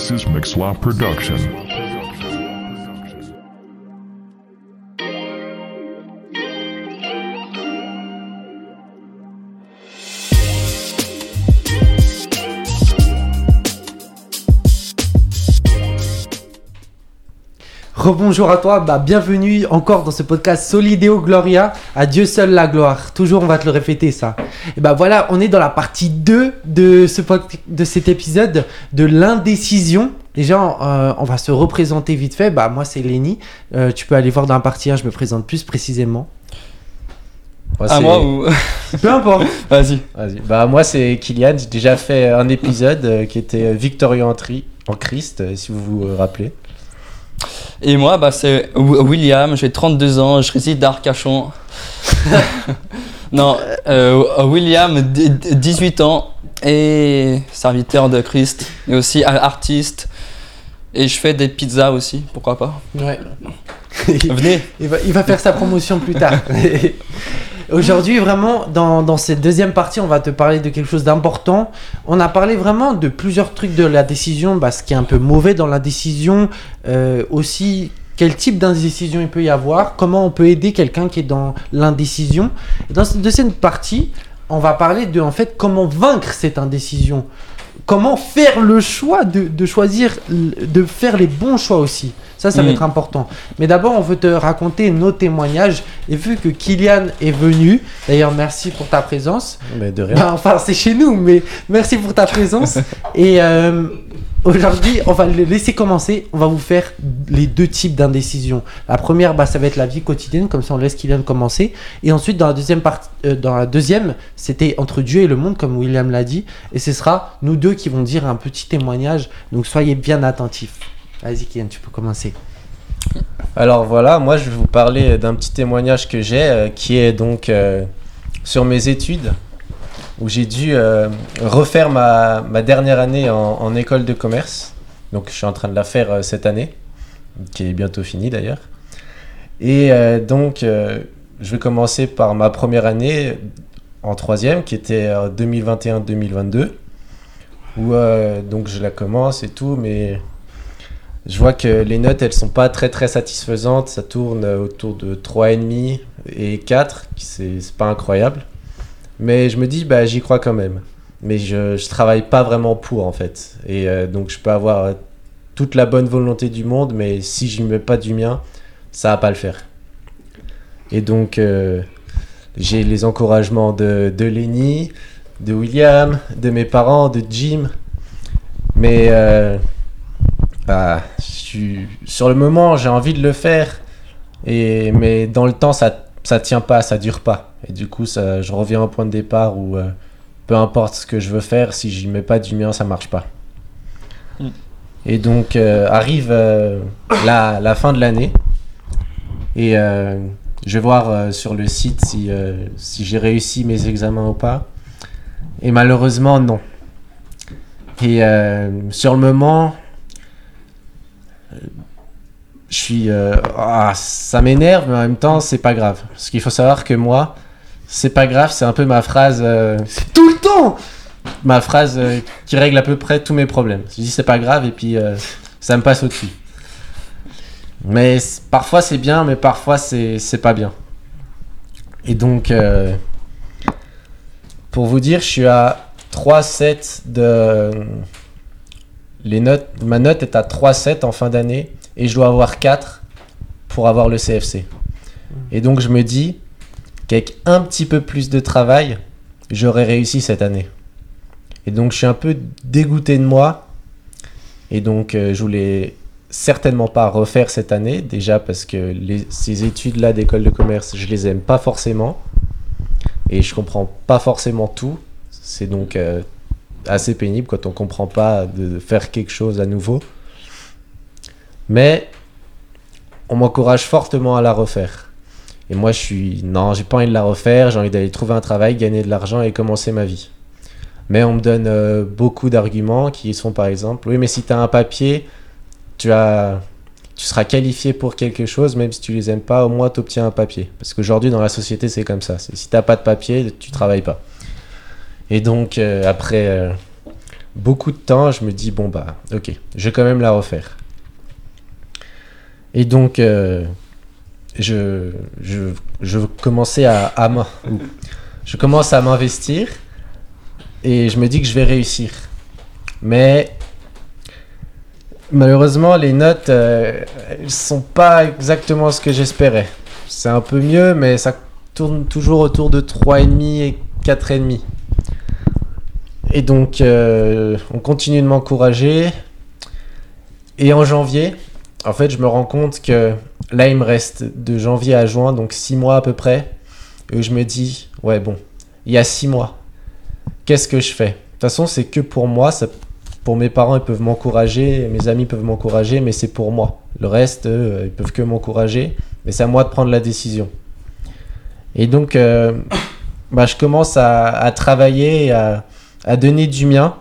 This is Mixlot Production. Rebonjour à toi, bah, bienvenue encore dans ce podcast Solideo Gloria, à Dieu seul la gloire. Toujours on va te le répéter ça. Et bah voilà, on est dans la partie 2 de, ce, de cet épisode de l'indécision. Déjà, euh, on va se représenter vite fait. Bah moi c'est Lenny. Euh, tu peux aller voir dans la partie 1, je me présente plus précisément. Moi, À moi ou. Peu importe. Vas-y. Vas-y. Bah, moi, c'est Kylian. J'ai déjà fait un épisode euh, qui était euh, Victorieux en, tri- en Christ, si vous vous rappelez. Et moi, bah, c'est Wi- William, j'ai 32 ans, je réside à Arcachon. non, euh, William, d- d- 18 ans, et serviteur de Christ, et aussi artiste. Et je fais des pizzas aussi, pourquoi pas. Ouais. Venez. Il va, il va faire sa promotion plus tard. Aujourd'hui, vraiment, dans, dans cette deuxième partie, on va te parler de quelque chose d'important. On a parlé vraiment de plusieurs trucs de la décision, bah, ce qui est un peu mauvais dans la décision, euh, aussi quel type d'indécision il peut y avoir, comment on peut aider quelqu'un qui est dans l'indécision. Dans cette deuxième partie, on va parler de en fait comment vaincre cette indécision. Comment faire le choix de, de choisir, de faire les bons choix aussi. Ça, ça va Mhm. être important. Mais d'abord, on veut te raconter nos témoignages. Et vu que Kylian est venu, d'ailleurs, merci pour ta présence. Mais de rien. Ben, enfin, c'est chez nous, mais merci pour ta présence. Et euh, aujourd'hui, on va le laisser commencer. On va vous faire les deux types d'indécision. La première, bah, ça va être la vie quotidienne, comme ça on laisse Kylian commencer. Et ensuite, dans la deuxième partie, euh, dans la deuxième, c'était entre Dieu et le monde, comme William l'a dit. Et ce sera nous deux qui vont dire un petit témoignage. Donc soyez bien attentifs. Vas-y, Kylian, tu peux commencer. Alors voilà, moi, je vais vous parler d'un petit témoignage que j'ai, euh, qui est donc euh, sur mes études, où j'ai dû euh, refaire ma, dernière année en, école de commerce. Donc, je suis en train de la faire euh, cette année, qui est bientôt finie d'ailleurs. Et euh, donc, je vais commencer par ma première année en troisième, qui était euh, 2021-2022, où donc je la commence et tout, mais je vois que les notes, elles sont pas très très satisfaisantes. Ça tourne autour de 3,5 et 4, qui c'est c'est pas incroyable. Mais je me dis, bah, j'y crois quand même. Mais je, je travaille pas vraiment pour en fait. Et euh, donc je peux avoir euh, toute la bonne volonté du monde, mais si je mets pas du mien, ça va pas le faire. Et donc euh, j'ai les encouragements de, de Lenny, de William, de mes parents, de Jim. Mais bah, sur le moment, j'ai envie de le faire, et, mais dans le temps, ça, ça tient pas, ça dure pas. Et du coup, ça, je reviens au point de départ où euh, peu importe ce que je veux faire, si j'y mets pas du mien, ça marche pas. Mm. Et donc, euh, arrive euh, la, la fin de l'année, et je vais voir sur le site si, si j'ai réussi mes examens ou pas. Et malheureusement, non. Et sur le moment, je suis euh, ah, ça m'énerve mais en même temps c'est pas grave. Parce qu'il faut savoir que moi c'est pas grave c'est un peu ma phrase euh, C'est tout le temps ma phrase euh, qui règle à peu près tous mes problèmes. Je dis c'est pas grave et puis ça me passe au dessus mais parfois c'est bien mais parfois c'est pas bien. Et donc pour vous dire je suis à 3,7 de les notes ma note est à 3,7 en fin d'année et je dois avoir 4 pour avoir le CFC. Et donc je me dis qu'avec un petit peu plus de travail, j'aurais réussi cette année. Et donc je suis un peu dégoûté de moi. Et donc euh, je voulais certainement pas refaire cette année, déjà parce que les- ces études-là d'école de commerce, je les aime pas forcément. Et je comprends pas forcément tout. C'est donc euh, assez pénible quand on comprend pas de faire quelque chose à nouveau. Mais on m'encourage fortement à la refaire. Et moi, je suis. Non, j'ai pas envie de la refaire, j'ai envie d'aller trouver un travail, gagner de l'argent et commencer ma vie. Mais on me donne euh, beaucoup d'arguments qui sont par exemple oui, mais si tu as un papier, tu, as, tu seras qualifié pour quelque chose, même si tu les aimes pas, au moins tu obtiens un papier. Parce qu'aujourd'hui, dans la société, c'est comme ça. Si t'as pas de papier, tu travailles pas. Et donc, euh, après euh, beaucoup de temps, je me dis, bon, bah, ok, je vais quand même la refaire. Et donc, euh, je, je, je commençais à, commence à m'investir et je me dis que je vais réussir. Mais malheureusement, les notes, euh, elles sont pas exactement ce que j'espérais. C'est un peu mieux, mais ça tourne toujours autour de 3,5 et 4,5. Et donc, euh, on continue de m'encourager. Et en janvier, en fait, je me rends compte que là, il me reste de janvier à juin, donc 6 mois à peu près. Et je me dis, ouais, bon, il y a 6 mois. Qu'est-ce que je fais? De toute façon, c'est que pour moi. Pour mes parents, ils peuvent m'encourager, mes amis peuvent m'encourager, mais c'est pour moi. Le reste, eux, ils peuvent que m'encourager, mais c'est à moi de prendre la décision. Et donc, euh, bah, je commence à, travailler, à, à donner du mien.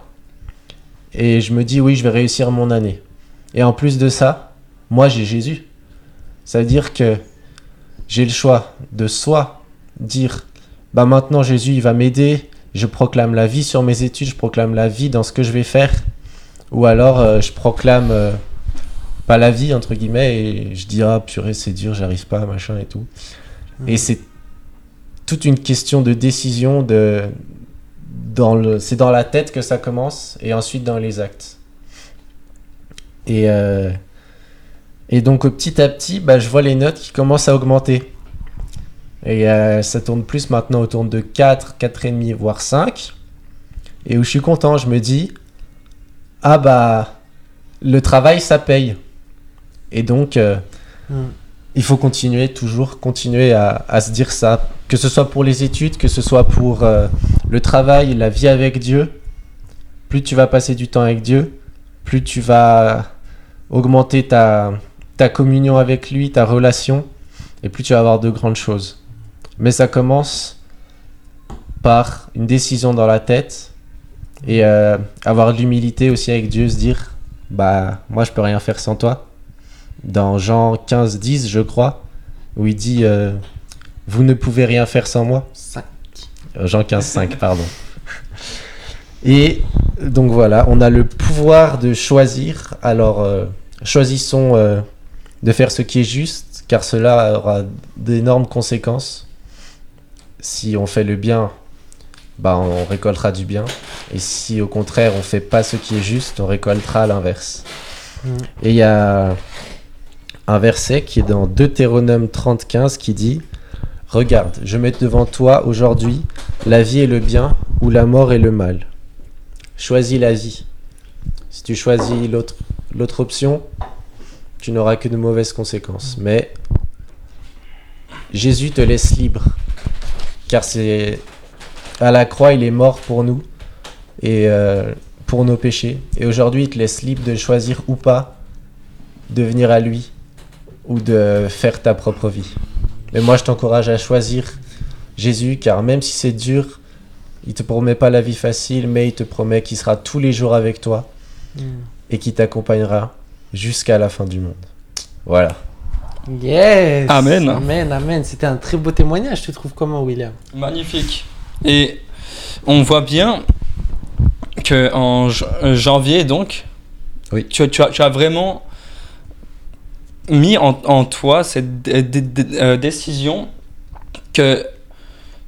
Et je me dis, oui, je vais réussir mon année. Et en plus de ça, moi, j'ai Jésus. Ça veut dire que j'ai le choix de soit dire, bah maintenant Jésus, il va m'aider, je proclame la vie sur mes études, je proclame la vie dans ce que je vais faire, ou alors euh, je proclame euh, pas la vie, entre guillemets, et je dis, ah purée, c'est dur, j'arrive pas, machin et tout. Et c'est toute une question de décision, de, dans le, c'est dans la tête que ça commence, et ensuite dans les actes. Et, euh, et donc petit à petit, bah, je vois les notes qui commencent à augmenter. Et euh, ça tourne plus maintenant autour de 4, 4,5, voire 5. Et où je suis content, je me dis, ah bah, le travail, ça paye. Et donc, euh, Hmm. mm. il faut continuer, toujours continuer à, à, se dire ça. Que ce soit pour les études, que ce soit pour euh, le travail, la vie avec Dieu. Plus tu vas passer du temps avec Dieu, plus tu vas augmenter ta, ta communion avec lui, ta relation, et plus tu vas avoir de grandes choses. Mais ça commence par une décision dans la tête et euh, avoir de l'humilité aussi avec Dieu, se dire bah moi je peux rien faire sans toi. Dans Jean 15 10 je crois où il dit euh, vous ne pouvez rien faire sans moi. 5. Jean 15 5 pardon. Et donc voilà, on a le pouvoir de choisir. Alors euh, choisissons euh, de faire ce qui est juste car cela aura d'énormes conséquences. Si on fait le bien, bah on récoltera du bien. Et si au contraire on fait pas ce qui est juste, on récoltera l'inverse. Mm. Et il y a un verset qui est dans Deutéronome 30, qui dit Regarde, je mets devant toi aujourd'hui la vie et le bien, ou la mort et le mal. Choisis la vie. Si tu choisis l'autre option, tu n'auras que de mauvaises conséquences. Mais Jésus te laisse libre. Car c'est à la croix, il est mort pour nous et euh, pour nos péchés. Et aujourd'hui, il te laisse libre de choisir ou pas de venir à lui ou de faire ta propre vie. Mais moi, je t'encourage à choisir Jésus, car même si c'est dur, il te promet pas la vie facile, mais il te promet qu'il sera tous les jours avec toi Mm. et qui t'accompagnera jusqu'à la fin du monde. Voilà. Yes. Amen. Amen, amen. C'était un très beau témoignage, tu trouves comment, William? Magnifique. Et on voit bien que en j- janvier, donc, Oui. tu, tu as, tu as vraiment mis en, en toi cette euh, décision que,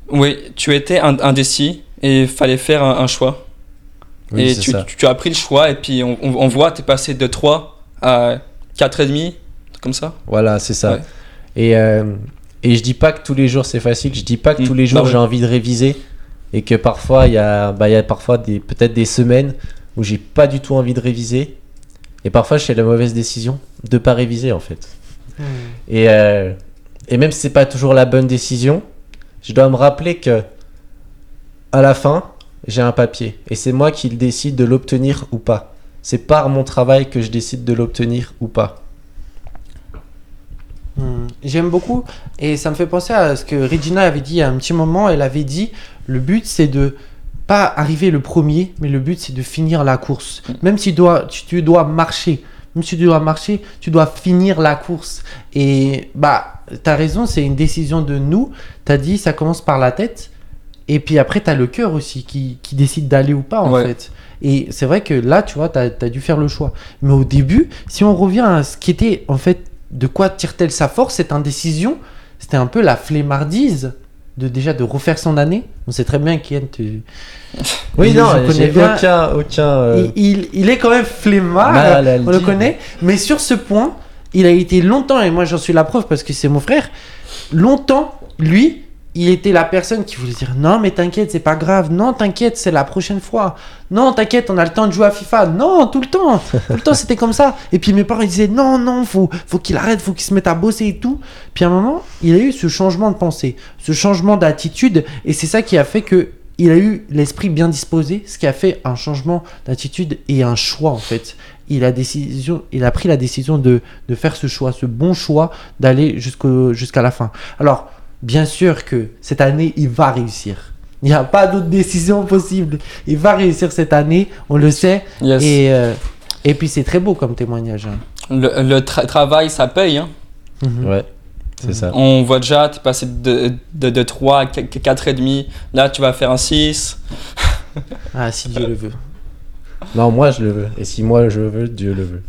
oui, tu étais ind- indécis et il fallait faire un, un choix. Oui, et tu, ça. tu as pris le choix et puis on, on, on voit, tu es passé de 3 à 4,5, comme ça. Voilà, c'est ça. Ouais. Et, euh, et je dis pas que tous les jours c'est facile, je dis pas que tous les jours Bah ouais. j'ai envie de réviser et que parfois il y a, bah, il y a parfois des, peut-être des semaines où j'ai pas du tout envie de réviser et parfois je fais la mauvaise décision de pas réviser en fait. Mm. Et, euh, et même si c'est pas toujours la bonne décision, je dois me rappeler que à la fin j'ai un papier et c'est moi qui décide de l'obtenir ou pas. C'est par mon travail que je décide de l'obtenir ou pas. Hmm. J'aime beaucoup et ça me fait penser à ce que Regina avait dit a un petit moment. Elle avait dit le but c'est de pas arriver le premier, mais le but c'est de finir la course. Même si tu dois, tu dois marcher, même si tu dois marcher, tu dois finir la course. Et bah, t'as raison, c'est une décision de nous. T'as dit ça commence par la tête et puis après t'as le cœur aussi qui, qui décide d'aller ou pas en Ouais. fait. Et c'est vrai que là, tu vois, tu as, dû faire le choix. Mais au début, si on revient à ce qui était, en fait, de quoi tire-t-elle sa force, cette indécision, c'était un peu la flemmardise de déjà de refaire son année. On sait très bien qu'Ian, tu... Oui, Je- non, je connais bien. aucun, aucun. euh, Il, il- il est quand même flemmard, on le connaît. Mais sur ce point, il a été longtemps, et moi j'en suis la preuve parce que c'est mon frère, longtemps, lui, il était la personne qui voulait dire non mais t'inquiète c'est pas grave. Non t'inquiète c'est la prochaine fois. Non t'inquiète on a le temps de jouer à FIFA. Non tout le temps. Tout le temps c'était comme ça. Et puis mes parents ils disaient non non faut faut qu'il arrête faut qu'il se mette à bosser et tout. Puis à un moment il a eu ce changement de pensée ce changement d'attitude. Et c'est ça qui a fait que il a eu l'esprit bien disposé ce qui a fait un changement d'attitude et un choix en fait. Il a décision il a pris la décision de, de faire ce choix ce bon choix d'aller jusqu'à la fin. Alors bien sûr que cette année, il va réussir. Il n'y a pas d'autre décision possible. Il va réussir cette année, on le sait. Yes. Et, euh, et puis c'est très beau comme témoignage. hein. Le, le tra- travail, ça paye. Hein. Mhm. Ouais, c'est ça. On voit déjà, tu es passé de, de, de 3 à 4,5. Là, tu vas faire un 6. Ah, si Dieu le veut. Non, moi je le veux. Et si moi je le veux, Dieu le veut.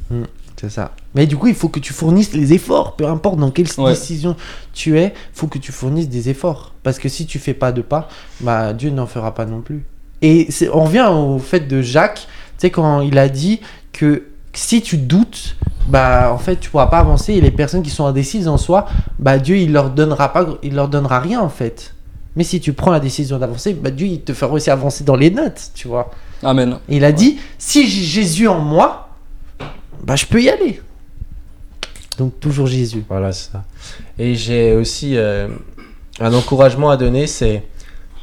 C'est ça. Mais du coup, il faut que tu fournisses les efforts. Peu importe dans quelle Ouais. décision tu es, il faut que tu fournisses des efforts. Parce que si tu fais pas de pas, bah, Dieu n'en fera pas non plus. Et c'est- on revient au fait de Jacques, tu sais, quand il a dit que si tu doutes, bah, en fait, tu pourras pas avancer. Et les personnes qui sont indécises en soi, bah, Dieu, il leur donnera pas, il leur donnera rien, en fait. Mais si tu prends la décision d'avancer, bah, Dieu, il te fera aussi avancer dans les notes, tu vois. Amen. Et il a dit, si j'ai Jésus en moi, bah, je peux y aller. Donc, toujours Jésus. Voilà, c'est ça. Et j'ai aussi euh, un encouragement à donner, c'est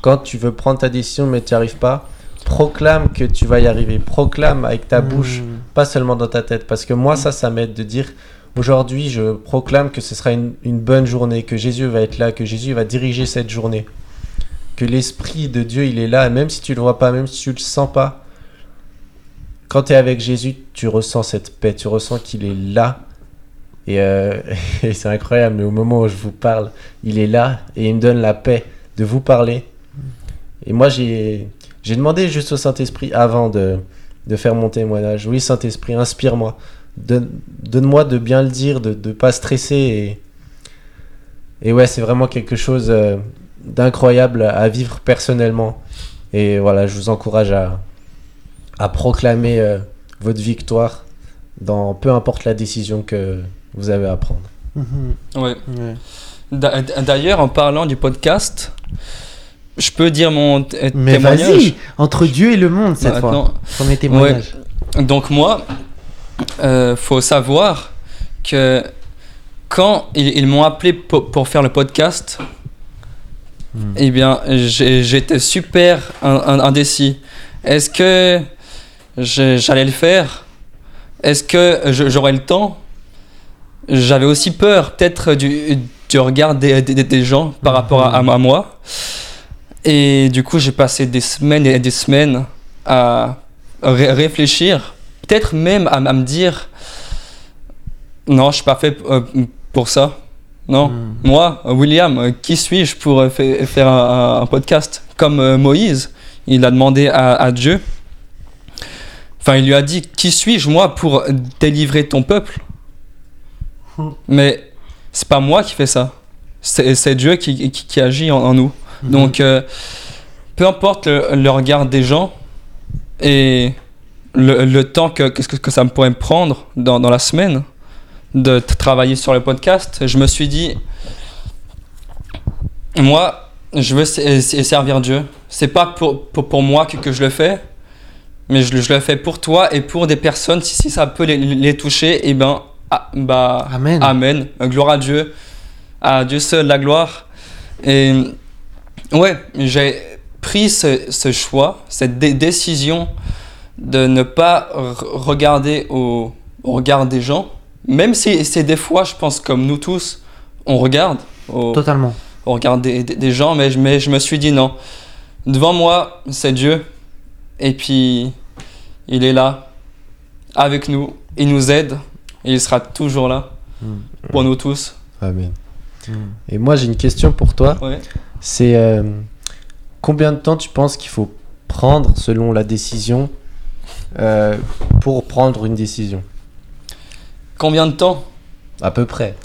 quand tu veux prendre ta décision mais tu n'y arrives pas, proclame que tu vas y arriver. Proclame avec ta bouche, Mm. pas seulement dans ta tête. Parce que moi, ça, ça m'aide de dire, aujourd'hui, je proclame que ce sera une, une bonne journée, que Jésus va être là, que Jésus va diriger cette journée. Que l'Esprit de Dieu, il est là, même si tu le vois pas, même si tu le sens pas, quand tu es avec Jésus, tu ressens cette paix, tu ressens qu'il est là. Et, euh, et c'est incroyable, mais au moment où je vous parle, il est là et il me donne la paix de vous parler. Et moi, j'ai demandé juste au Saint-Esprit avant de, faire mon témoignage. Oui, Saint-Esprit, inspire-moi. Donne- Donne-moi de bien le dire, de ne pas stresser. Et, et ouais, c'est vraiment quelque chose euh, d'incroyable à vivre personnellement. Et voilà, je vous encourage à, à proclamer euh, votre victoire dans peu importe la décision que vous avez à prendre. Mhm. Ouais. Ouais. D'a- D'ailleurs, en parlant du podcast, je peux dire mon t- Mais témoignage. vas-y, entre Dieu et le monde cette fois. Maintenant, Premier témoignage. Donc moi, euh, faut savoir que quand ils, ils m'ont appelé pour, pour faire le podcast, Hmm. eh bien, j'étais super in- in- indécis. Est-ce que j'allais le faire Est-ce que j'aurais le temps? J'avais aussi peur, peut-être du, du regard des, des- des gens par rapport à, à moi. Et du coup, j'ai passé des semaines et des semaines à ré- réfléchir, peut-être même à, à me dire non, je suis pas fait euh, pour ça. Non, Hmm. moi, William, qui suis-je pour euh, fa- faire un, un podcast? Comme euh, Moïse, il a demandé à, à Dieu. Enfin, il lui a dit Qui suis-je, moi, pour délivrer ton peuple? Hmm. Mais c'est pas moi qui fais ça. C'est Dieu qui, qui, qui agit en, en nous. Mhm. Donc, euh, peu importe le, le regard des gens et le, le temps que, que, que ça me pourrait me prendre dans, dans la semaine de travailler sur le podcast, je me suis dit, moi, je veux servir Dieu. C'est pas pour, pour, pour moi que, que je le fais, mais je, le- je le fais pour toi et pour des personnes. Si, si ça peut les, les toucher, et ben, ah, bah, Amen. Amen. Gloire à Dieu. À Dieu seul la gloire. Et ouais, j'ai pris ce, ce choix, cette dé- décision de ne pas regarder au, au regard des gens, même si c'est des fois, je pense, comme nous tous, on regarde au, Totalement. au regard des, des- des gens, mais je me suis dit non. Devant moi, c'est Dieu. Et puis, il est là, avec nous. Il nous aide. Et il sera toujours là Mm. pour nous tous. Amen. Mm. Et moi, j'ai une question pour toi. Ouais. C'est euh, combien de temps tu penses qu'il faut prendre selon la décision euh, pour prendre une décision? Combien de temps? À peu près.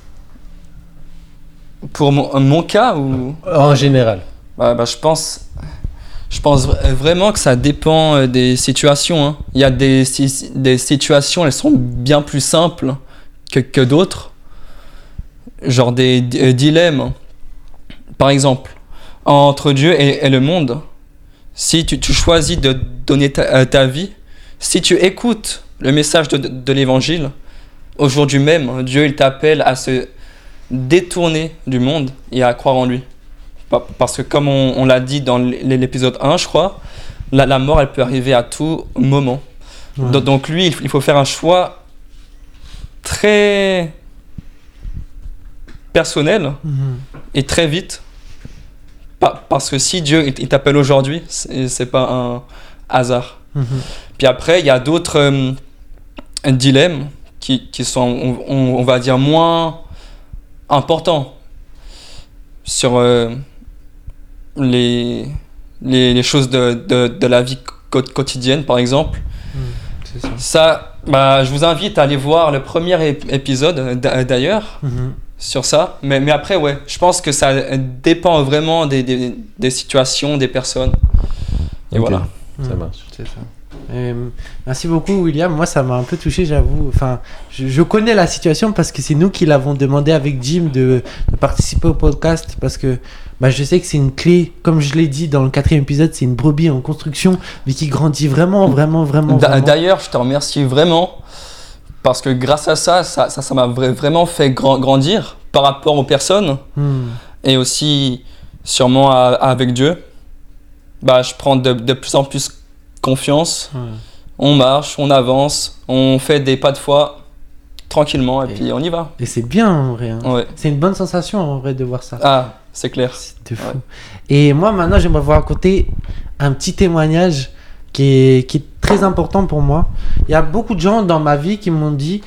Pour mon, mon cas ou? En général. Bah, bah, je pense, je pense vra- vraiment que ça dépend euh, des situations. hein. Il y a des, des situations, elles sont bien plus simples que, que d'autres. Genre des euh, dilemmes. Par exemple, entre Dieu et, le monde, si tu, choisis de donner ta, euh, vie, si tu écoutes le message de, de l'évangile, aujourd'hui même, Dieu il t'appelle à se détourner du monde et à croire en lui. Pa- Parce que comme on, on l'a dit dans l'épisode 1, je crois, la, la mort, elle peut arriver à tout moment. Ouais. Donc lui, il faut faire un choix très personnel Mhm. et très vite. Pa- Parce que si Dieu il t'appelle aujourd'hui, c'est pas un hasard. Mhm. Puis après, il y a d'autres euh, dilemmes qui, qui sont, on, on- on va dire, moins importants sur euh, les, les, les choses de, de, de la vie co- quotidienne, par exemple. C'est ça. Ça, bah, je vous invite à aller voir le premier ép- épisode, d'a- d'ailleurs, Mhm. sur ça. Mais, mais après, ouais, je pense que ça dépend vraiment des, des, des situations, des personnes. Et voilà. Ça Mhm. marche. C'est ça. Euh, merci beaucoup William. Moi ça m'a un peu touché j'avoue. Enfin, je, je connais la situation parce que c'est nous qui l'avons demandé avec Jim de, de participer au podcast parce que bah, je sais que c'est une clé, comme je l'ai dit dans le quatrième épisode, c'est une brebis en construction mais qui grandit vraiment, vraiment, vraiment. D'a- vraiment. D'ailleurs, je te remercie vraiment parce que grâce à ça, ça ça ça m'a vra- vraiment fait gran- grandir par rapport aux personnes Hmm. et aussi sûrement à- avec Dieu. Bah, je prends de, de plus en plus confiance. Ouais. On marche, on avance, on fait des pas de foi tranquillement et, Et- puis on y va. Et c'est bien en vrai. hein. Ouais. C'est une bonne sensation en vrai de voir ça. Ah, c'est clair. C'est de fou. Ouais. Et moi, maintenant, j'aimerais vous raconter un petit témoignage qui est, qui est très important pour moi. Il y a beaucoup de gens dans ma vie qui m'ont dit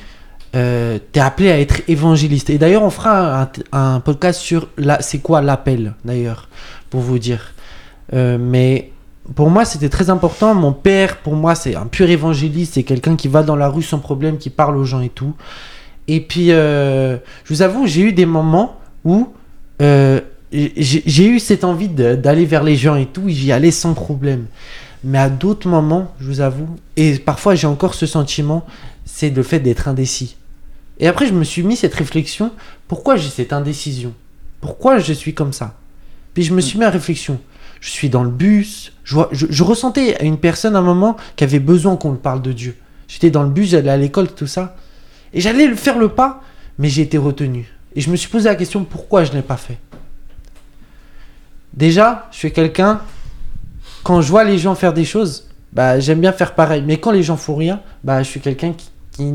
euh, T'es appelé à être évangéliste. Et d'ailleurs, on fera un, un podcast sur la, c'est quoi l'appel, d'ailleurs, pour vous dire. Euh, mais pour moi, c'était très important. Mon père, pour moi, c'est un pur évangéliste. C'est quelqu'un qui va dans la rue sans problème, qui parle aux gens et tout. Et puis, euh, je vous avoue, j'ai eu des moments où euh, j'ai eu cette envie d'aller vers les gens et tout, j'y allais sans problème. Mais à d'autres moments, je vous avoue, et parfois j'ai encore ce sentiment, c'est le fait d'être indécis. Et après, je me suis mis cette réflexion, pourquoi j'ai cette indécision? Pourquoi je suis comme ça? Puis je me suis mis à réflexion. Je suis dans le bus, je, vois- je, ressentais une personne à un moment qui avait besoin qu'on le parle de Dieu. J'étais dans le bus, j'allais à l'école, tout ça. Et j'allais faire le pas, mais j'ai été retenu. Et je me suis posé la question pourquoi je ne l'ai pas fait? Déjà, je suis quelqu'un, quand je vois les gens faire des choses, bah, j'aime bien faire pareil. Mais quand les gens font rien, bah, je suis quelqu'un qui, qui,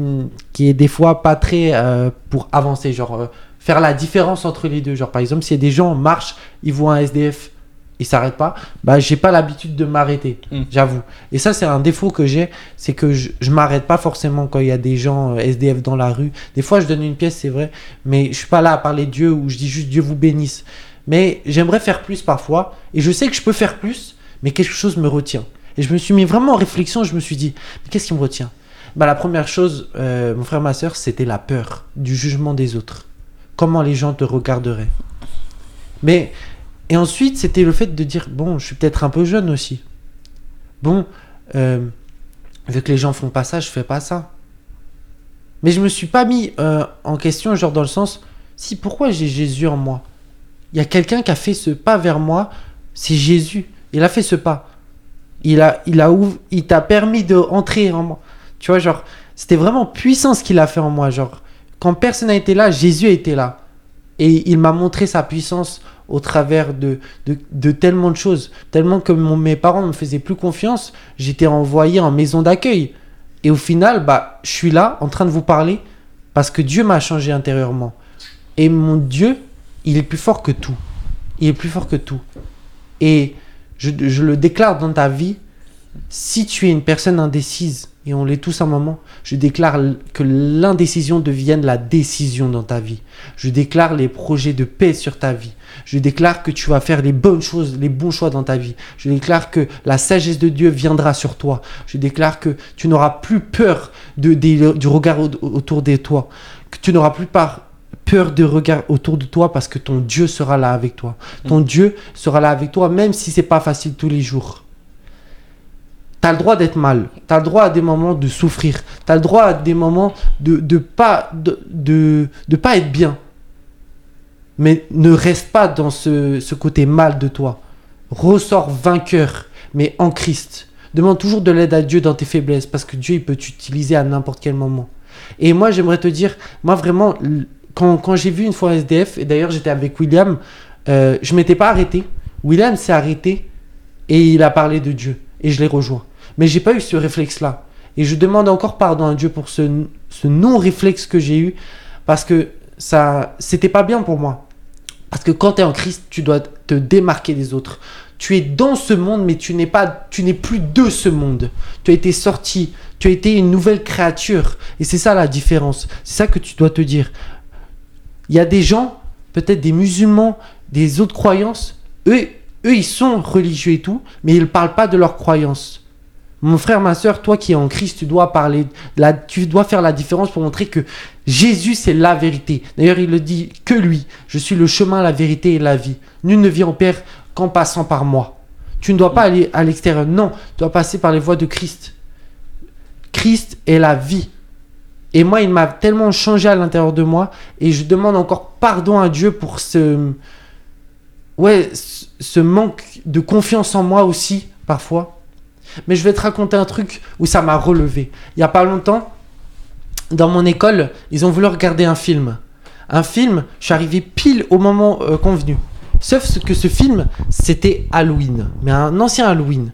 qui est des fois pas très euh, pour avancer. Genre, euh, faire la différence entre les deux. Genre, par exemple, si des gens marchent, ils voient un SDF, ils s'arrêtent pas, bah, j'ai pas l'habitude de m'arrêter, Mm. j'avoue. Et ça, c'est un défaut que j'ai, c'est que je, je m'arrête pas forcément quand il y a des gens euh, SDF dans la rue. Des fois, je donne une pièce, c'est vrai, mais je suis pas là à parler de Dieu ou je dis juste Dieu vous bénisse. Mais j'aimerais faire plus parfois, et je sais que je peux faire plus, mais quelque chose me retient. Et je me suis mis vraiment en réflexion, je me suis dit, mais qu'est-ce qui me retient? Bah, La première chose, euh, mon frère, ma soeur, c'était la peur du jugement des autres. Comment les gens te regarderaient. Mais, et ensuite, c'était le fait de dire, bon, je suis peut-être un peu jeune aussi. Bon, euh, vu que les gens font pas ça, je fais pas ça. Mais je me suis pas mis euh, en question, genre dans le sens, si pourquoi j'ai Jésus en moi? Il y a quelqu'un qui a fait ce pas vers moi, c'est Jésus. Il a fait ce pas. Il a, il a il t'a permis de entrer en moi. Tu vois, genre, c'était vraiment puissant ce qu'il a fait en moi. Genre, quand personne n'a été là, Jésus était là. Et il m'a montré sa puissance au travers de, de, de tellement de choses. Tellement que mes parents ne me faisaient plus confiance, j'étais envoyé en maison d'accueil. Et au final, bah, je suis là en train de vous parler parce que Dieu m'a changé intérieurement. Et mon Dieu, il est plus fort que tout. Il est plus fort que tout. Et je, le déclare dans ta vie, si tu es une personne indécise, et on l'est tous à un moment. Je déclare que l'indécision devienne la décision dans ta vie. Je déclare les projets de paix sur ta vie. Je déclare que tu vas faire les bonnes choses, les bons choix dans ta vie. Je déclare que la sagesse de Dieu viendra sur toi. Je déclare que tu n'auras plus peur du regard au- autour de toi. Que tu n'auras plus par- peur de regard autour de toi parce que ton Dieu sera là avec toi. Ton Dieu sera là avec toi même si c'est pas facile tous les jours. T'as le droit d'être mal. T'as le droit à des moments de souffrir. T'as le droit à des moments de de pas de, de, de pas être bien. Mais ne reste pas dans ce, ce côté mal de toi. Ressors vainqueur, mais en Christ. Demande toujours de l'aide à Dieu dans tes faiblesses, parce que Dieu, il peut t'utiliser à n'importe quel moment. Et moi, j'aimerais te dire, moi vraiment, quand, j'ai vu une fois SDF, et d'ailleurs j'étais avec William, euh, je m'étais pas arrêté. William s'est arrêté et il a parlé de Dieu. Et je l'ai rejoint. Mais j'ai pas eu ce réflexe-là. Et je demande encore pardon à Dieu pour ce, ce non-réflexe que j'ai eu, parce que ça, c'était pas bien pour moi. Parce que quand tu es en Christ, tu dois te démarquer des autres. Tu es dans ce monde, mais tu n'es pas, tu n'es plus de ce monde. Tu as été sorti, tu as été une nouvelle créature. Et c'est ça la différence. C'est ça que tu dois te dire. Il y a des gens, peut-être des musulmans, des autres croyances, eux, eux, ils sont religieux et tout, mais ils ne parlent pas de leurs croyances. Mon frère, ma soeur, toi qui es en Christ, tu dois parler, tu dois faire la différence pour montrer que Jésus, c'est la vérité. D'ailleurs, il le dit que lui. Je suis le chemin, la vérité et la vie. Nul ne vient au Père qu'en passant par moi. Tu ne dois pas aller à l'extérieur. Non, tu dois passer par les voies de Christ. Christ est la vie. Et moi, il m'a tellement changé à l'intérieur de moi. Et je demande encore pardon à Dieu pour ce. Ouais, ce- manque de confiance en moi aussi, parfois. Mais je vais te raconter un truc où ça m'a relevé. Il n'y a pas longtemps, dans mon école, ils ont voulu regarder un film. Un film, je suis arrivé pile au moment euh, convenu. Sauf que ce film, c'était Halloween, mais un ancien Halloween.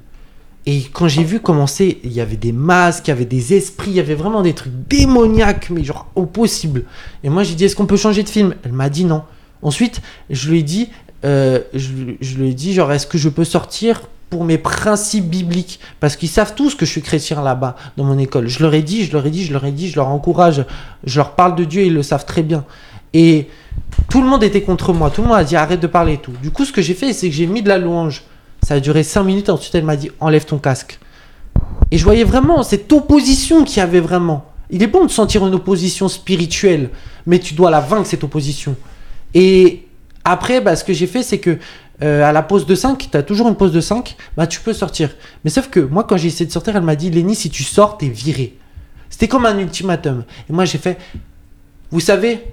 Et quand j'ai vu commencer, il y avait des masques, il y avait des esprits, il y avait vraiment des trucs démoniaques, mais genre au possible. Et moi j'ai dit, est-ce qu'on peut changer de film? Elle m'a dit non. Ensuite, je lui ai dit, euh, je, lui ai dit, genre, est-ce que je peux sortir pour mes principes bibliques? Parce qu'ils savent tous que je suis chrétien là-bas, dans mon école. Je leur ai dit, je leur ai dit, je leur ai dit, je leur encourage, je leur parle de Dieu, ils le savent très bien. Et tout le monde était contre moi, tout le monde a dit arrête de parler et tout. Du coup, ce que j'ai fait, c'est que j'ai mis de la louange. Ça a duré 5 minutes, ensuite elle m'a dit enlève ton casque. Et je voyais vraiment cette opposition qu'il y avait vraiment. Il est bon de sentir une opposition spirituelle, mais tu dois la vaincre cette opposition. Et après, bah, ce que j'ai fait, c'est que euh, à la pause de 5, tu as toujours une pause de 5, bah, tu peux sortir. Mais sauf que moi, quand j'ai essayé de sortir, elle m'a dit Lenny, si tu sors, t'es viré. C'était comme un ultimatum. Et moi, j'ai fait Vous savez,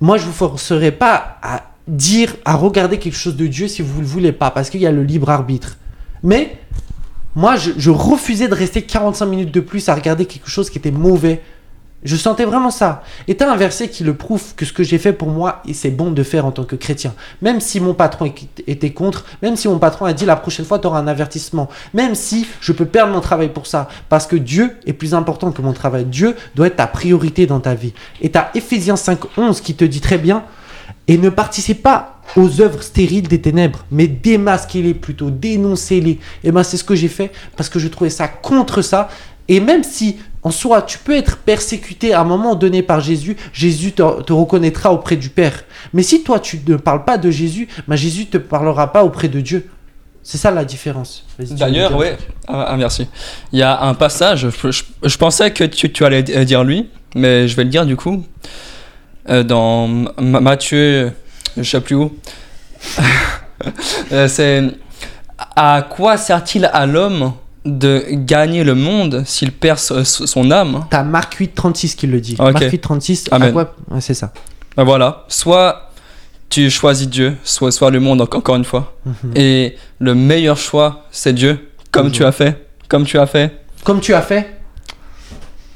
moi, je vous forcerai pas à dire, à regarder quelque chose de Dieu si vous ne le voulez pas, parce qu'il y a le libre arbitre. Mais moi, je, refusais de rester 45 minutes de plus à regarder quelque chose qui était mauvais. Je sentais vraiment ça. Et t'as un verset qui le prouve que ce que j'ai fait pour moi, c'est bon de faire en tant que chrétien. Même si mon patron était contre, même si mon patron a dit la prochaine fois tu auras un avertissement, même si je peux perdre mon travail pour ça, parce que Dieu est plus important que mon travail. Dieu doit être ta priorité dans ta vie. Et t'as Ephésiens 5.11 qui te dit très bien, et ne participe pas aux œuvres stériles des ténèbres, mais démasquez-les plutôt, dénoncez-les. Et ben c'est ce que j'ai fait parce que je trouvais ça contre ça. Et même si en soi tu peux être persécuté à un moment donné par Jésus, Jésus te, te reconnaîtra auprès du Père. Mais si toi tu ne parles pas de Jésus, ben Jésus te parlera pas auprès de Dieu. C'est ça la différence. D'ailleurs, ouais, ah, ah, merci. Il y a un passage, je, je- je pensais que tu, tu allais d- dire lui, mais je vais le dire du coup. Euh, dans Matthieu, je sais plus où. Euh, C'est à quoi sert-il à l'homme de gagner le monde s'il perd so- so- son âme? T'as Marc 8, 36 qui le dit. Ok. Marc 8, 36, à Amen. quoi Ouais, c'est ça. Ben voilà, soit tu choisis Dieu, soit, soit le monde, en- encore une fois. Mhm. Et le meilleur choix, c'est Dieu, comme tu as fait. Comme tu as fait. Comme tu as fait,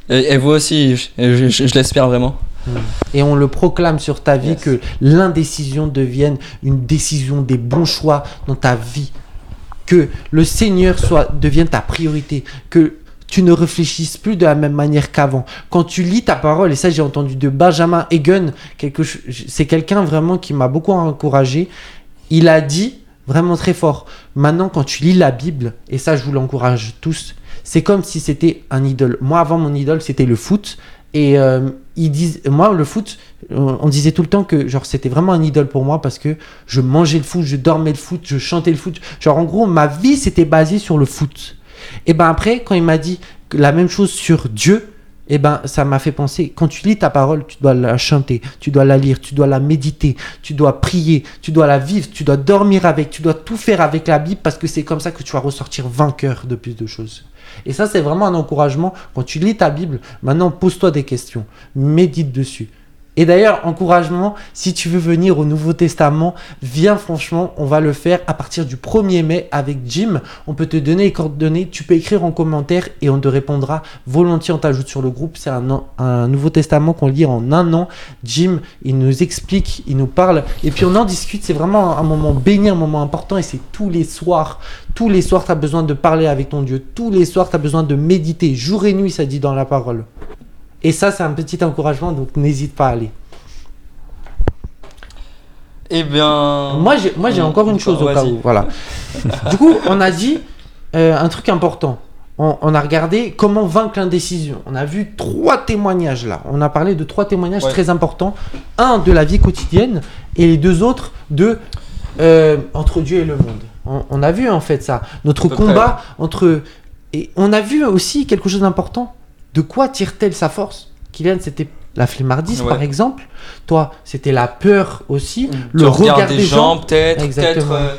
Et, et vous aussi, je, je- je- je l'espère vraiment. Et on le proclame sur ta vie Yes. que l'indécision devienne une décision des bons choix dans ta vie. Que le Seigneur soit, devienne ta priorité. Que tu ne réfléchisses plus de la même manière qu'avant. Quand tu lis ta parole, et ça j'ai entendu de Benjamin Egan, quelque c'est quelqu'un vraiment qui m'a beaucoup encouragé. Il a dit vraiment très fort, maintenant quand tu lis la Bible, et ça je vous l'encourage tous, c'est comme si c'était un idole. Moi, avant, mon idole, c'était le foot. Et euh, ils disent, moi, le foot, on, on disait tout le temps que genre c'était vraiment un idole pour moi parce que je mangeais le foot, je dormais le foot, je chantais le foot. Genre, en gros, ma vie, c'était basée sur le foot. Et ben après, quand il m'a dit la même chose sur Dieu, et ben ça m'a fait penser, quand tu lis ta parole, tu dois la chanter, tu dois la lire, tu dois la méditer, tu dois prier, tu dois la vivre, tu dois dormir avec, tu dois tout faire avec la Bible parce que c'est comme ça que tu vas ressortir vainqueur de plus de choses. Et ça, c'est vraiment un encouragement. Quand tu lis ta Bible, maintenant pose-toi des questions, médite dessus. Et d'ailleurs, encouragement, si tu veux venir au Nouveau Testament, viens franchement, on va le faire à partir du 1er mai avec Jim. On peut te donner les coordonnées, tu peux écrire en commentaire et on te répondra volontiers, on t'ajoute sur le groupe. C'est un, Nouveau Testament qu'on lit en un an. Jim, il nous explique, il nous parle et puis on en discute. C'est vraiment un moment béni, un moment important et c'est tous les soirs. Tous les soirs, tu as besoin de parler avec ton Dieu. Tous les soirs, tu as besoin de méditer. Jour et nuit, ça dit dans la parole. Et ça, c'est un petit encouragement, donc n'hésite pas à aller. Eh bien. Moi, j'ai, moi, j'ai encore une chose au cas où. Voilà. du coup, on a dit euh, un truc important. On, on a regardé comment vaincre l'indécision. On a vu trois témoignages là. On a parlé de trois témoignages Ouais. très importants. Un de la vie quotidienne et les deux autres de euh, entre Dieu et le monde. On, on a vu en fait ça. Notre combat entre. Et on a vu aussi quelque chose d'important. De quoi tire-t-elle sa force? Kylian, c'était la flemmardise Ouais. par exemple. Toi, c'était la peur aussi. le Le regard, regard des, gens, gens. peut-être. Euh,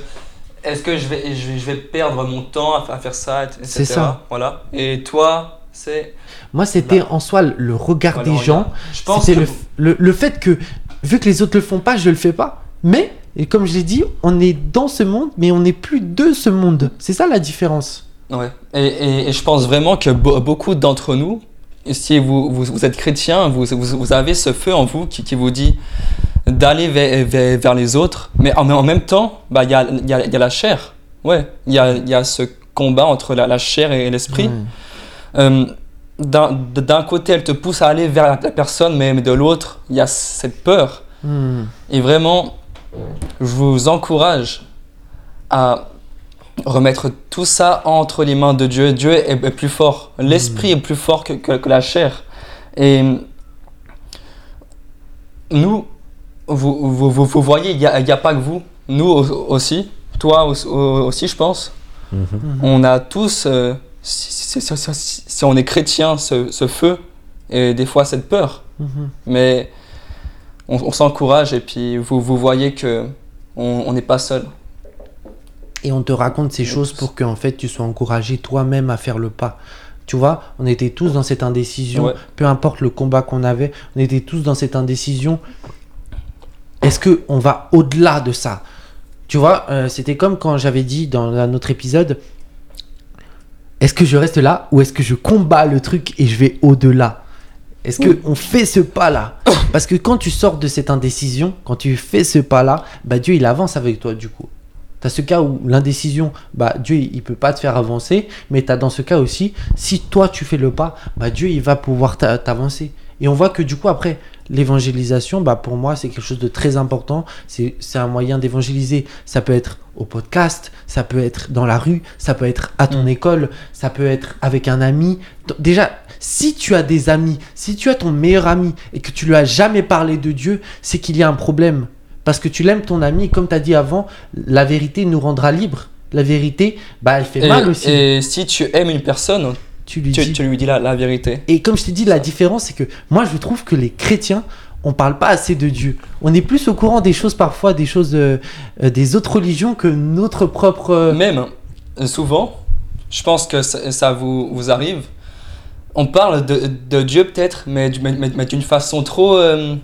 Est-ce que je vais, je, vais- je vais perdre mon temps à, faire ça, etc. C'est ça. Voilà. Et toi, c'est. Moi, c'était en soi le regard Voilà, des regarde. gens. Je pense que. le, le, le fait que, vu que les autres le font pas, je le fais pas. Mais, et comme je l'ai dit, on est dans ce monde, mais on n'est plus de ce monde. C'est ça la différence. Ouais. Et, et- et je pense vraiment que be- beaucoup d'entre nous, si vous, vous, vous êtes chrétien, vous, vous, avez ce feu en vous qui, qui vous dit d'aller vers, vers, vers les autres, mais en, en même temps, bah, il y, a, y, a, y a la chair. Ouais, il y a, y a ce combat entre la, la chair et l'esprit. Euh, d'un côté, elle te pousse à aller vers la, la personne, mais, mais de l'autre, il y a cette peur. Hmm. Et vraiment, je vous encourage à remettre tout ça entre les mains de Dieu. Dieu est, est plus fort. L'esprit est plus fort que, que- que la chair. Et nous, vous, vous, vous, vous voyez, il n'y a, il y a pas que vous. Nous au- aussi. Toi au- au- aussi, je pense. On a tous, euh, si, si- si- si- si on est chrétien, ce, ce feu et des fois cette peur. Mhm. Mais on, on s'encourage et puis vous, vous voyez que on n'est pas seul. Et on te raconte ces choses pour que en fait tu sois encouragé toi-même à faire le pas. Tu vois, on était tous dans cette indécision, Ouais. peu importe le combat qu'on avait, on était tous dans cette indécision. Est-ce que on va au-delà de ça? Tu vois, euh, c'était comme quand j'avais dit dans un autre épisode est-ce que je reste là ou est-ce que je combats le truc et je vais au-delà? Est-ce que on fait ce pas-là? Parce que quand tu sors de cette indécision, quand tu fais ce pas-là, bah Dieu il avance avec toi du coup. T'as ce cas où l'indécision, bah Dieu il peut pas te faire avancer, mais t'as dans ce cas aussi, si toi tu fais le pas, bah Dieu il va pouvoir t'a- t'avancer. Et on voit que du coup après l'évangélisation, bah pour moi c'est quelque chose de très important. C'est un moyen d'évangéliser. Ça peut être au podcast, ça peut être dans la rue, ça peut être à ton Mm. école, ça peut être avec un ami. Déjà, si tu as des amis, si tu as ton meilleur ami et que tu lui as jamais parlé de Dieu, c'est qu'il y a un problème. Parce que tu l'aimes ton ami, comme tu as dit avant, la vérité nous rendra libres. La vérité, bah, elle fait Et, mal aussi. et si tu aimes une personne, tu lui tu, dis. tu lui dis la, la vérité. Et comme je t'ai dit, la différence, c'est que moi, je trouve que les chrétiens, on parle pas assez de Dieu. On est plus au courant des choses parfois, des choses euh, euh, des autres religions que notre propre. euh, Même souvent, je pense que ça, ça vous, vous arrive. On parle de, de Dieu peut-être, mais, mais, mais- mais d'une façon trop. euh,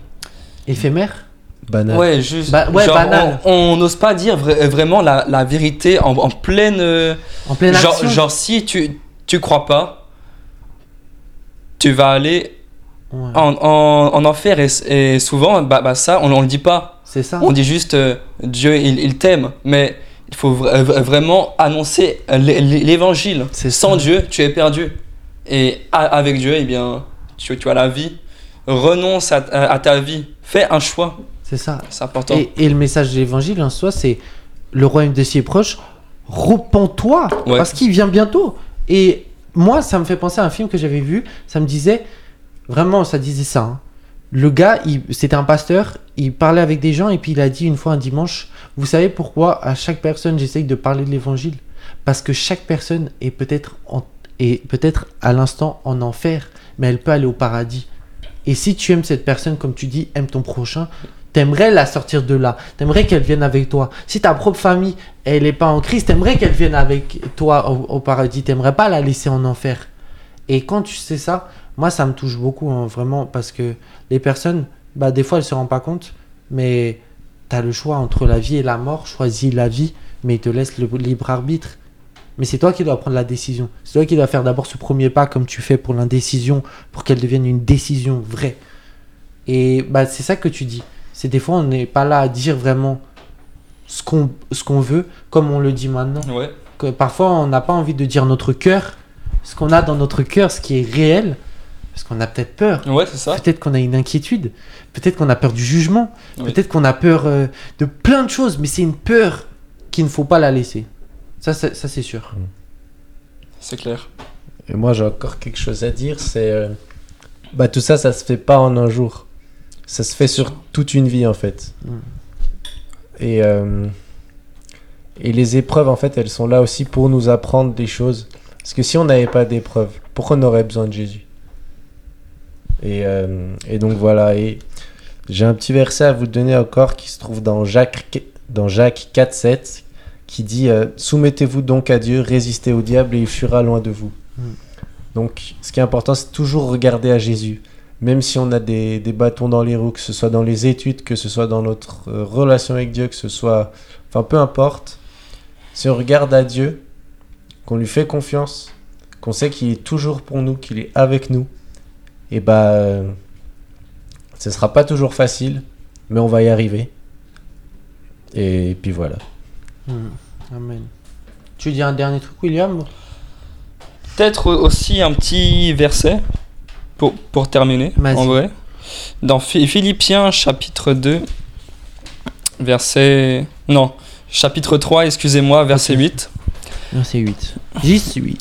éphémère. Banal. ouais, juste. Ouais, genre, banal. On n'ose pas dire vra- vraiment la, la vérité en, en pleine. euh, En pleine genre, action. genre, si tu, tu crois pas, tu vas aller Ouais, en, en, en enfer et, et souvent, bah, bah ça, on, on le dit pas. c'est ça. On dit juste euh, Dieu, il, il t'aime, mais il faut vra- vra- vraiment annoncer l'é- l'é- l'évangile. C'est Sans ça. Dieu, tu es perdu. Et avec Dieu, eh bien, tu, tu as la vie. Renonce à ta vie. Fais un choix. C'est ça. C'est important. Et, et le message de l'évangile en soi, c'est le royaume de cieux est proche. Repends-toi, Ouais. parce qu'il vient bientôt. Et moi, ça me fait penser à un film que j'avais vu. Ça me disait, vraiment, ça disait ça. hein. Le gars, il- c'était un pasteur, il parlait avec des gens et puis il a dit une fois un dimanche, vous savez pourquoi à chaque personne j'essaye de parler de l'évangile? Parce que chaque personne est peut-être en- est peut-être à l'instant en enfer, mais elle peut aller au paradis. Et si tu aimes cette personne, comme tu dis, aime ton prochain, t'aimerais la sortir de là. T'aimerais qu'elle vienne avec toi. Si ta propre famille, elle n'est pas en Christ, t'aimerais qu'elle vienne avec toi au, paradis. T'aimerais pas la laisser en enfer. Et quand tu sais ça, moi, ça me touche beaucoup, hein, vraiment, parce que les personnes, bah, des fois, elles se rendent pas compte, mais tu as le choix entre la vie et la mort. Choisis la vie, mais il te laisse le libre arbitre. Mais c'est toi qui dois prendre la décision. C'est toi qui dois faire d'abord ce premier pas, comme tu fais pour l'indécision, pour qu'elle devienne une décision vraie. Et bah, c'est ça que tu dis. C'est des fois, on n'est pas là à dire vraiment ce qu'on ce qu'on veut, comme on le dit maintenant Ouais. que parfois on n'a pas envie de dire notre cœur, ce qu'on a dans notre cœur, ce qui est réel, parce qu'on a peut-être peur, Ouais, c'est ça. peut-être qu'on a une inquiétude, peut-être qu'on a peur du jugement, Oui. peut-être qu'on a peur euh, de plein de choses, mais c'est une peur qu'il ne faut pas la laisser. Ça, c'est- ça c'est sûr. C'est clair. Et moi, j'ai encore quelque chose à dire, c'est... euh, bah, tout ça, ça se fait pas en un jour. Ça se fait sur toute une vie, en fait. Mm. Et, euh, et les épreuves, en fait, elles sont là aussi pour nous apprendre des choses. Parce que si on n'avait pas d'épreuves, pourquoi on aurait besoin de Jésus? Et, euh, et donc voilà, et j'ai un petit verset à vous donner encore qui se trouve dans Jacques, dans Jacques 4, 7, qui dit euh, Soumettez-vous donc à Dieu, résistez au diable et il fuira loin de vous. Mm. Donc, ce qui est important, c'est toujours regarder à Jésus. Même si on a des, des bâtons dans les roues, que ce soit dans les études, que ce soit dans notre euh, relation avec Dieu, que ce soit. Enfin, peu importe. Si on regarde à Dieu, qu'on lui fait confiance, qu'on sait qu'il est toujours pour nous, qu'il est avec nous, et bah. euh, ce sera pas toujours facile, mais on va y arriver. Et puis voilà. Hmm. Amen. Tu dis un dernier truc, William? Peut-être aussi un petit verset pour, pour terminer, en vrai. Dans Phi- Philippiens chapitre 2, verset... Non, chapitre 3, excusez-moi, verset Ok. 8. Non, c'est 8. J'y suis.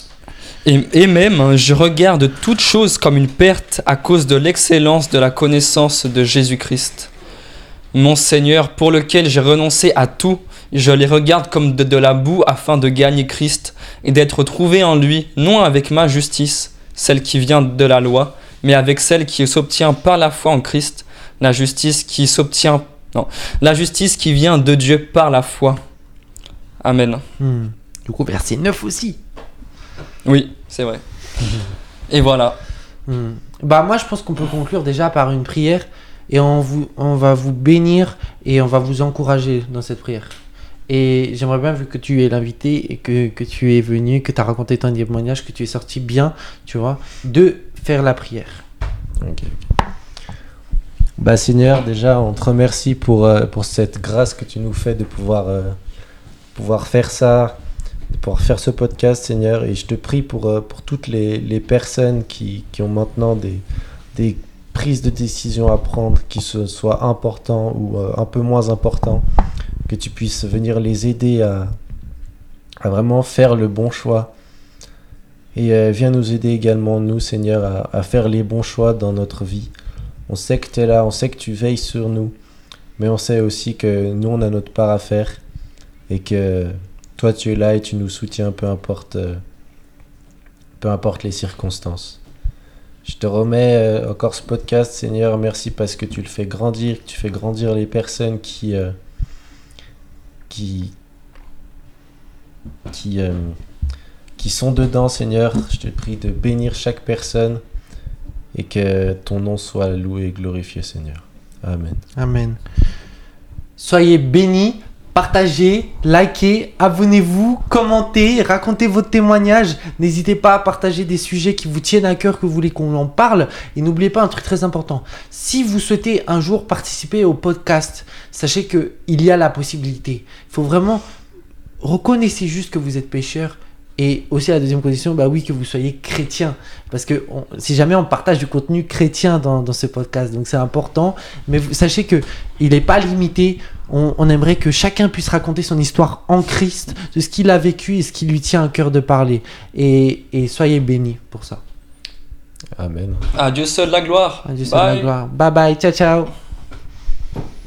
Et, et même, hein, je regarde toute chose comme une perte à cause de l'excellence de la connaissance de Jésus-Christ. Mon Seigneur, pour lequel j'ai renoncé à tout, je les regarde comme de, de la boue afin de gagner Christ et d'être trouvé en lui, non avec ma justice, celle qui vient de la loi, mais avec celle qui s'obtient par la foi en Christ, la justice qui s'obtient, non, la justice qui vient de Dieu par la foi. Amen. Hmm. Du coup, verset 9 aussi. Oui, c'est vrai. Et voilà. Hmm. Bah moi je pense qu'on peut conclure déjà par une prière et on, vous, on va vous bénir et on va vous encourager dans cette prière. Et j'aimerais bien, vu que tu es l'invité et que, que tu es venu, que tu as raconté ton témoignage, que tu es sorti bien, tu vois, de faire la prière. Bah Seigneur, déjà on te remercie pour, euh, pour cette grâce que tu nous fais de pouvoir, euh, pouvoir faire ça, de pouvoir faire ce podcast Seigneur. Et je te prie pour, euh, pour toutes les, les personnes qui, qui ont maintenant des, des prises de décision à prendre, qui se soient importants ou un peu moins importants, que tu puisses venir les aider à, à vraiment faire le bon choix. Et euh, viens nous aider également, nous Seigneur, à, faire les bons choix dans notre vie. On sait que tu es là, on sait que tu veilles sur nous, mais on sait aussi que nous, on a notre part à faire et que toi, tu es là et tu nous soutiens, peu importe, euh, peu importe les circonstances. Je te remets euh, encore ce podcast, Seigneur. Merci parce que tu le fais grandir, que tu fais grandir les personnes qui, qui, qui, qui sont dedans, Seigneur. Je te prie de bénir chaque personne et que ton nom soit loué et glorifié, Seigneur. Amen. Amen. Soyez bénis, partagez, likez, abonnez-vous, commentez, racontez votre témoignage. N'hésitez pas à partager des sujets qui vous tiennent à cœur, que vous voulez qu'on en parle. Et n'oubliez pas un truc très important. Si vous souhaitez un jour participer au podcast, sachez que il y a la possibilité. Il faut vraiment reconnaissez juste que vous êtes pécheur. Et aussi la deuxième condition, bah oui, que vous soyez chrétien. Parce que on- si jamais on partage du contenu chrétien dans, dans ce podcast, donc c'est important. Mais vous, sachez que il n'est pas limité On, on aimerait que chacun puisse raconter son histoire en Christ, de ce qu'il a vécu et ce qui lui tient à cœur de parler. Et, et soyez bénis pour ça. Amen. À Dieu seul la gloire. À Dieu soit la gloire. Bye bye, ciao ciao.